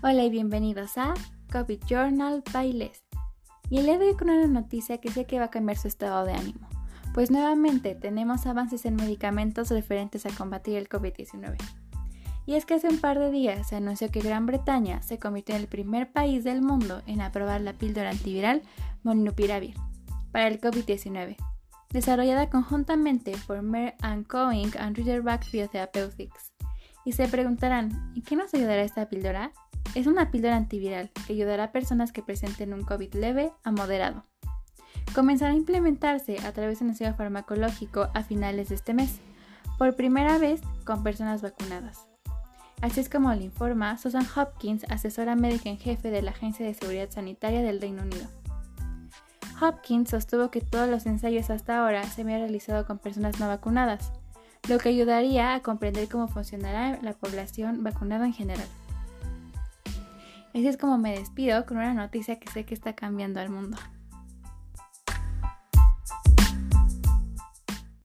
Hola y bienvenidos a COVID Journal Bailes. Y el día de hoy con una noticia que sé que va a cambiar su estado de ánimo, pues nuevamente tenemos avances en medicamentos referentes a combatir el COVID-19. Y es que hace un par de días se anunció que Gran Bretaña se convirtió en el primer país del mundo en aprobar la píldora antiviral Molnupiravir para el COVID-19, desarrollada conjuntamente por Mer Coing and Ritterback Biotherapeutics. Y se preguntarán, ¿y qué nos ayudará esta píldora? Es una píldora antiviral que ayudará a personas que presenten un COVID leve a moderado. Comenzará a implementarse a través de un estudio farmacológico a finales de este mes, por primera vez con personas vacunadas. Así es como lo informa Susan Hopkins, asesora médica en jefe de la Agencia de Seguridad Sanitaria del Reino Unido. Hopkins sostuvo que todos los ensayos hasta ahora se habían realizado con personas no vacunadas, lo que ayudaría a comprender cómo funcionará la población vacunada en general. Así es como me despido con una noticia que sé que está cambiando al mundo.